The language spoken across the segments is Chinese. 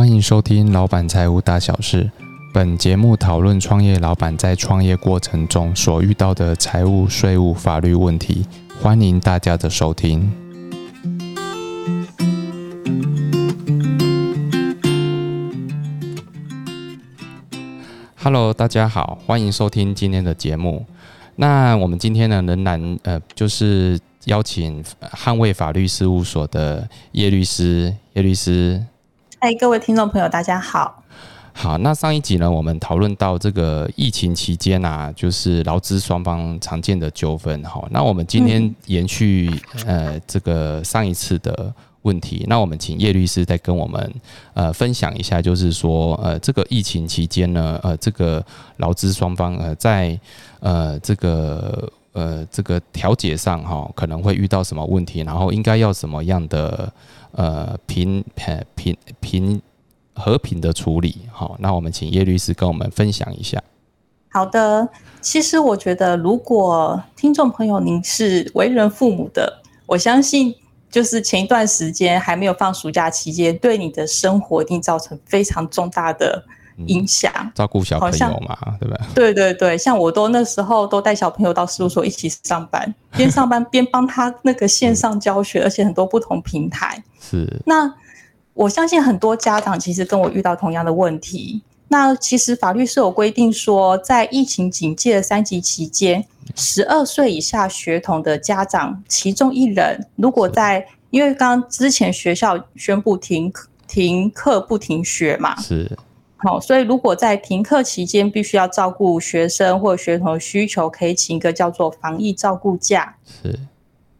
欢迎收听《老板财务大小事》。本节目讨论创业老板在创业过程中所遇到的财务、税务、法律问题。欢迎大家的收听。Hello，大家好，欢迎收听今天的节目。那我们今天呢，仍然呃，就是邀请捍卫法律事务所的叶律师，叶律师。嗨，各位听众朋友，大家好。好，那上一集呢，我们讨论到这个疫情期间啊，就是劳资双方常见的纠纷。哈，那我们今天延续呃这个上一次的问题，那我们请叶律师再跟我们呃分享一下，就是说呃这个疫情期间呢，呃这个劳资双方呃在呃这个呃这个调解上哈，可能会遇到什么问题，然后应该要什么样的。呃，平平平和平的处理，好，那我们请叶律师跟我们分享一下。好的，其实我觉得，如果听众朋友您是为人父母的，我相信就是前一段时间还没有放暑假期间，对你的生活一定造成非常重大的。影响照顾小朋友嘛，对吧？对对对，像我都那时候都带小朋友到事务所一起上班，边上班边帮他那个线上教学，而且很多不同平台。是。那我相信很多家长其实跟我遇到同样的问题。那其实法律是有规定说，在疫情警戒的三级期间，十二岁以下学童的家长其中一人，如果在因为刚之前学校宣布停停课不停学嘛，是。好，所以如果在停课期间必须要照顾学生或学童的需求，可以请一个叫做防疫照顾假。是。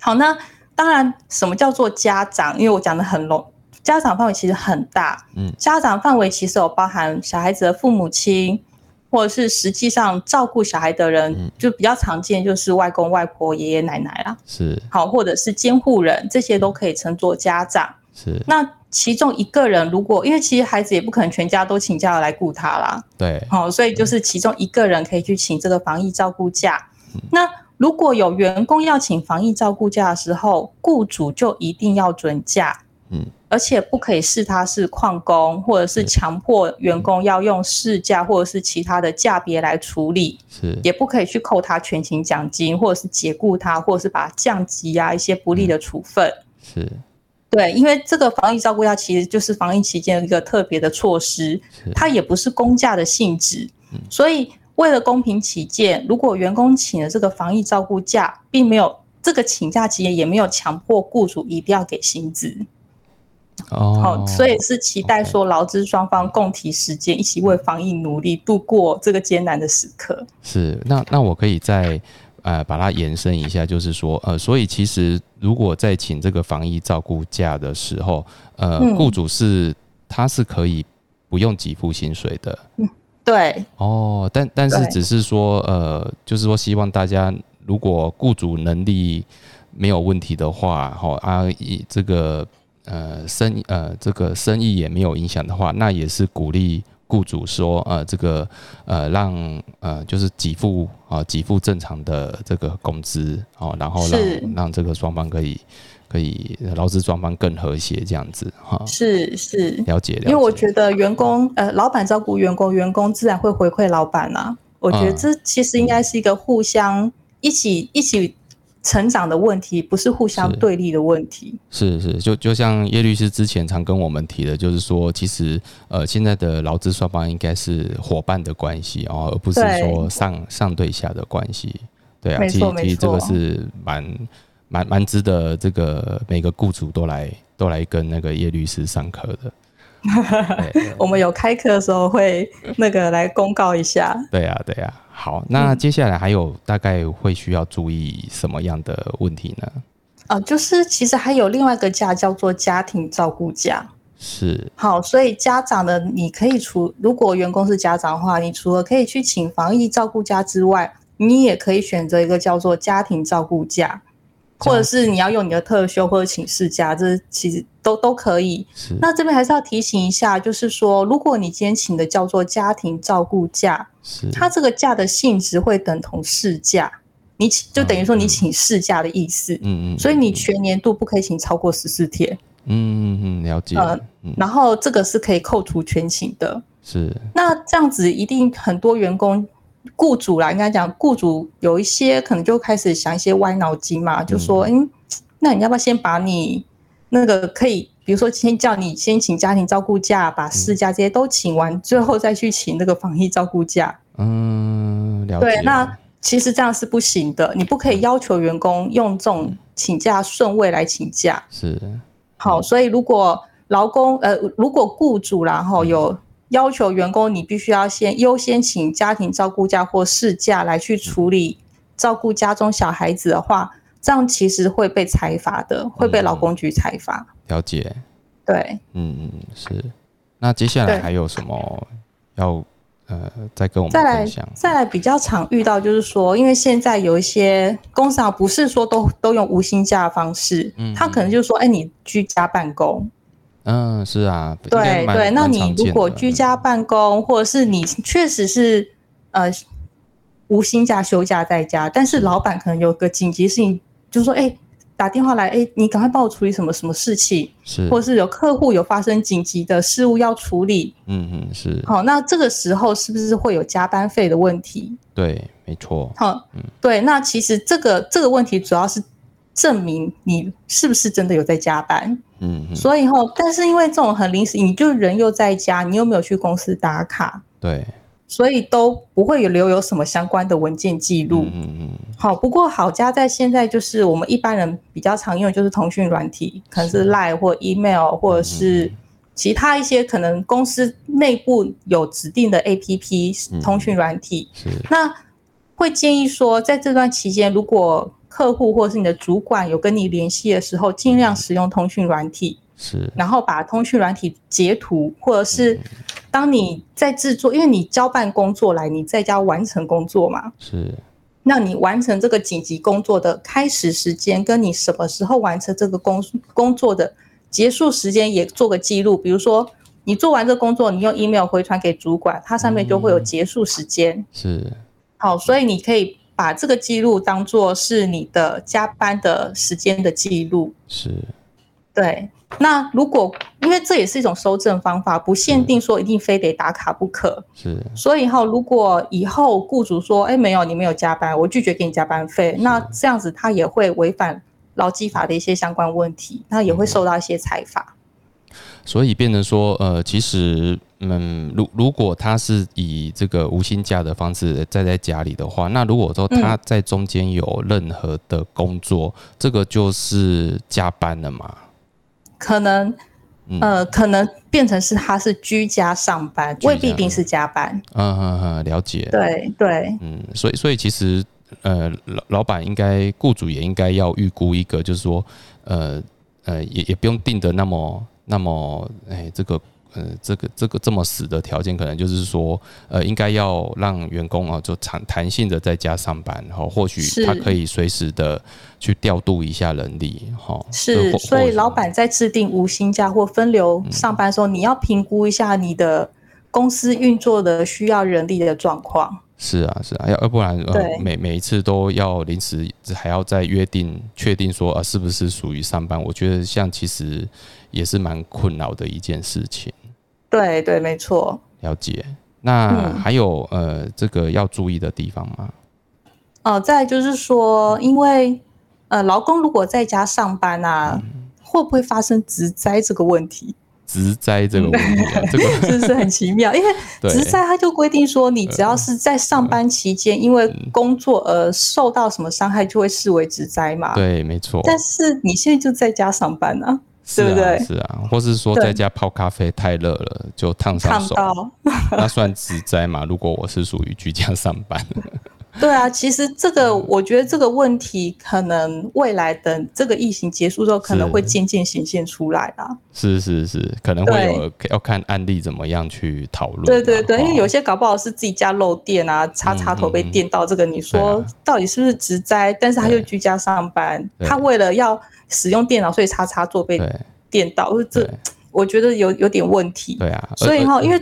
好，那当然，什么叫做家长？因为我讲的很笼，家长范围其实很大。嗯。家长范围其实有包含小孩子的父母亲，或者是实际上照顾小孩的人，就比较常见就是外公外婆、爷爷奶奶啦。是。好，或者是监护人，这些都可以称作家长。是。那。其中一个人，如果因为其实孩子也不可能全家都请假来顾他啦，对，好，所以就是其中一个人可以去请这个防疫照顾假。那如果有员工要请防疫照顾假的时候，雇主就一定要准假，嗯，而且不可以视他是旷工，或者是强迫员工要用事假或者是其他的假别来处理，是，也不可以去扣他全勤奖金，或者是解雇他，或者是把他降级啊一些不利的处分，是。对，因为这个防疫照顾假其实就是防疫期间一个特别的措施，它也不是公假的性质，所以为了公平起见，如果员工请了这个防疫照顾假，并没有这个请假期间也没有强迫雇主一定要给薪资，哦，所以是期待说劳资双方共提时间，一起为防疫努力，度过这个艰难的时刻。是，那那我可以在。呃，把它延伸一下，就是说，呃，所以其实如果在请这个防疫照顾假的时候，呃，雇主是他是可以不用给付薪水的。嗯，对。哦，但但是只是说，呃，就是说希望大家，如果雇主能力没有问题的话，哈啊，以这个呃生呃这个生意也没有影响的话，那也是鼓励。雇主说：“呃，这个呃，让呃，就是给付啊，给付正常的这个工资哦，然后让让这个双方可以可以劳资双方更和谐这样子哈。是是，了解了解。因为我觉得员工呃，老板照顾员工，员工自然会回馈老板啊。我觉得这其实应该是一个互相一起一起。”成长的问题不是互相对立的问题，是是，就就像叶律师之前常跟我们提的，就是说，其实呃，现在的劳资双方应该是伙伴的关系哦，而不是说上上对下的关系。对啊，其实其实这个是蛮蛮蛮值得这个每个雇主都来都来跟那个叶律师上课的。我们有开课的时候会那个来公告一下。对呀，对呀。好，那接下来还有大概会需要注意什么样的问题呢？啊，就是其实还有另外一个假叫做家庭照顾假。是。好，所以家长的你可以除如果员工是家长的话，你除了可以去请防疫照顾假之外，你也可以选择一个叫做家庭照顾假。或者是你要用你的特休或者请事假，这其实都都可以。那这边还是要提醒一下，就是说，如果你今天请的叫做家庭照顾假，它这个假的性质会等同事假，你请就等于说你请事假的意思，嗯嗯，所以你全年度不可以请超过十四天，嗯嗯嗯，了解，呃嗯，然后这个是可以扣除全勤的。是，那这样子一定很多员工、雇主啦，应该讲雇主有一些可能就开始想一些歪脑筋嘛，就说，嗯，那你要不要先把你那个可以，比如说先叫你先请家庭照顾假，把事假这些都请完，最后再去请那个防疫照顾假。嗯，了解，对，那其实这样是不行的，你不可以要求员工用这种请假顺位来请假。是，好，所以如果劳工呃，如果雇主然后有要求员工，你必须要先优先请家庭照顾假或事假来去处理照顾家中小孩子的话，这样其实会被裁罚的，会被劳工局裁罚。了解，对，嗯嗯是。那接下来对还有什么要呃再跟我们再来分享？再来比较常遇到就是说，因为现在有一些公司啊，不是说都都用无薪假的方式，嗯他可能就是说，哎，你居家办公，嗯，是啊，对对，那你如果居家办公，或者是你确实是呃无薪假休假在家，但是老板可能有个紧急事情，就说哎打电话来，哎你赶快帮我处理什么什么事情，是，或者是有客户有发生紧急的事务要处理，嗯嗯是，好，那这个时候是不是会有加班费的问题？对，没错，好，对，那其实这个这个问题主要是证明你是不是真的有在加班。嗯嗯。所以后，但是因为这种很临时，你就人又在家，你又没有去公司打卡，对，所以都不会有留有什么相关的文件记录。嗯嗯嗯。好，不过好家在现在就是我们一般人比较常用的就是通讯软体，可能是是。Line 或 Email 或者是其他一些可能公司内部有指定的 APP 通讯软体。是，那会建议说，在这段期间，如果客户或是你的主管有跟你联系的时候，尽量使用通讯软体。是，然后把通讯软体截图，或者是当你在制作，因为你交办工作来，你在家完成工作嘛，是，那你完成这个紧急工作的开始时间，跟你什么时候完成这个工工作的结束时间也做个记录。比如说，你做完这个工作，你用 email 回传给主管，它上面就会有结束时间。是，好，所以你可以把这个记录当做是你的加班的时间的记录。是，对，那如果因为这也是一种收证方法，不限定说一定非得打卡不可。是，所以哈，如果以后雇主说，哎，没有你没有加班，我拒绝给你加班费，那这样子他也会违反劳基法的一些相关问题，那也会受到一些裁罚。所以变成说，呃，其实，嗯，如如果他是以这个无薪假的方式在在家里的话，那如果说他在中间有任何的工作，这个就是加班了嘛？可能，嗯呃，可能变成是他是居家上班，未必一定是加班。嗯嗯嗯，了解。对对嗯，所以所以其实呃，老老板应该，雇主也应该要预估一个，就是说，呃呃，也也不用定的那么那么，哎，这个呃这个这个这么死的条件，可能就是说，呃，应该要让员工啊，就弹弹性的在家上班，然后或许他可以随时的去调度一下人力，哈，是，所以老板在制定无薪假或分流上班的时候，你要评估一下你的公司运作的需要人力的状况。是啊，是啊，要要不然呃每每一次都要临时还要再约定确定说啊是不是属于上班，我觉得像其实也是蛮困扰的一件事情。对对，没错。了解。那嗯还有呃这个要注意的地方吗？呃，再就是说，因为呃，劳工如果在家上班啊，会不会发生职灾这个问题？职灾这个问题啊，这个是不是很奇妙？因为 对职灾它就规定说，你只要是在上班期间因为工作而受到什么伤害，就会视为职灾嘛。。对，没错，但是你现在就在家上班啊对不对？是啊，或是说在家泡咖啡太热了就烫伤手，那算职灾嘛？如果我是属于居家上班，对啊，其实这个嗯。我觉得这个问题可能未来等这个疫情结束之后，可能是。会渐渐显现出来啦。是是是，可能会有要看案例怎么样去讨论啊。对对对，因为哦有些搞不好是自己家漏电啊，插插头被电到，这个你说啊。到底是不是职灾？但是他又居家上班，他为了要使用电脑，所以插插座被对。电到，这对我觉得有有点问题。对啊，所以哈，因为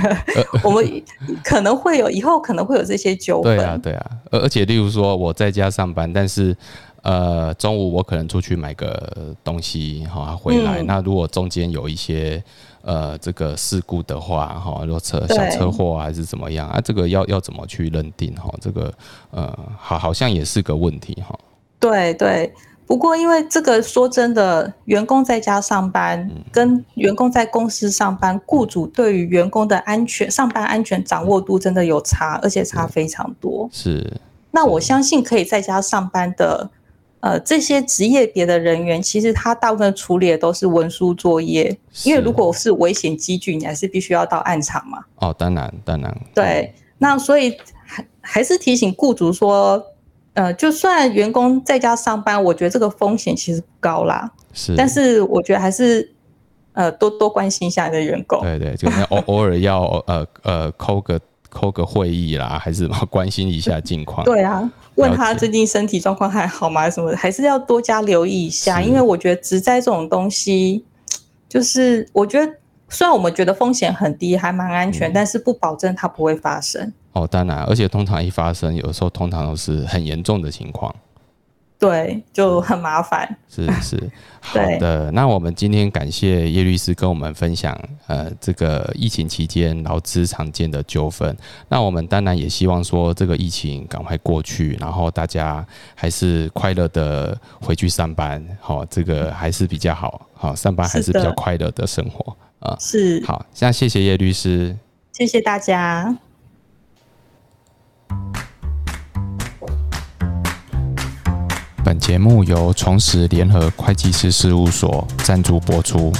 我们可能会有以后可能会有这些纠纷。对啊，对啊，而而且例如说我在家上班，但是呃中午我可能出去买个东西哈回来，那如果中间有一些呃这个事故的话哈，如果车小车祸还是怎么样啊，这个要要怎么去认定哈？这个呃好好像也是个问题哈。对对。不过，因为这个说真的，员工在家上班跟员工在公司上班，雇主对于员工的安全、上班安全掌握度真的有差，而且差非常多。是。那我相信可以在家上班的，呃，这些职业别的人员，其实他大部分处理的都是文书作业，因为如果是危险机具，你还是必须要到案场嘛。哦，当然，当然。对，那所以还还是提醒雇主说。呃，就算员工在家上班，我觉得这个风险其实不高啦。是，但是我觉得还是呃多多关心一下你的员工。对对，就偶偶尔要呃呃扣个扣个会议啦，还是什么关心一下近况。对啊，问他最近身体状况还好吗？什么还是要多加留意一下，因为我觉得职灾这种东西，就是我觉得虽然我们觉得风险很低，还蛮安全，但是不保证它不会发生。哦，当然，而且通常一发生，有时候通常都是很严重的情况，对，就很麻烦。是是，好的。那我们今天感谢叶律师跟我们分享，呃，这个疫情期间劳资常见的纠纷。那我们当然也希望说，这个疫情赶快过去，然后大家还是快乐的回去上班，好，这个还是比较好，好，上班还是比较快乐的生活啊。是，好，现在谢谢叶律师，谢谢大家。节目由重实联合会计师事务所赞助播出。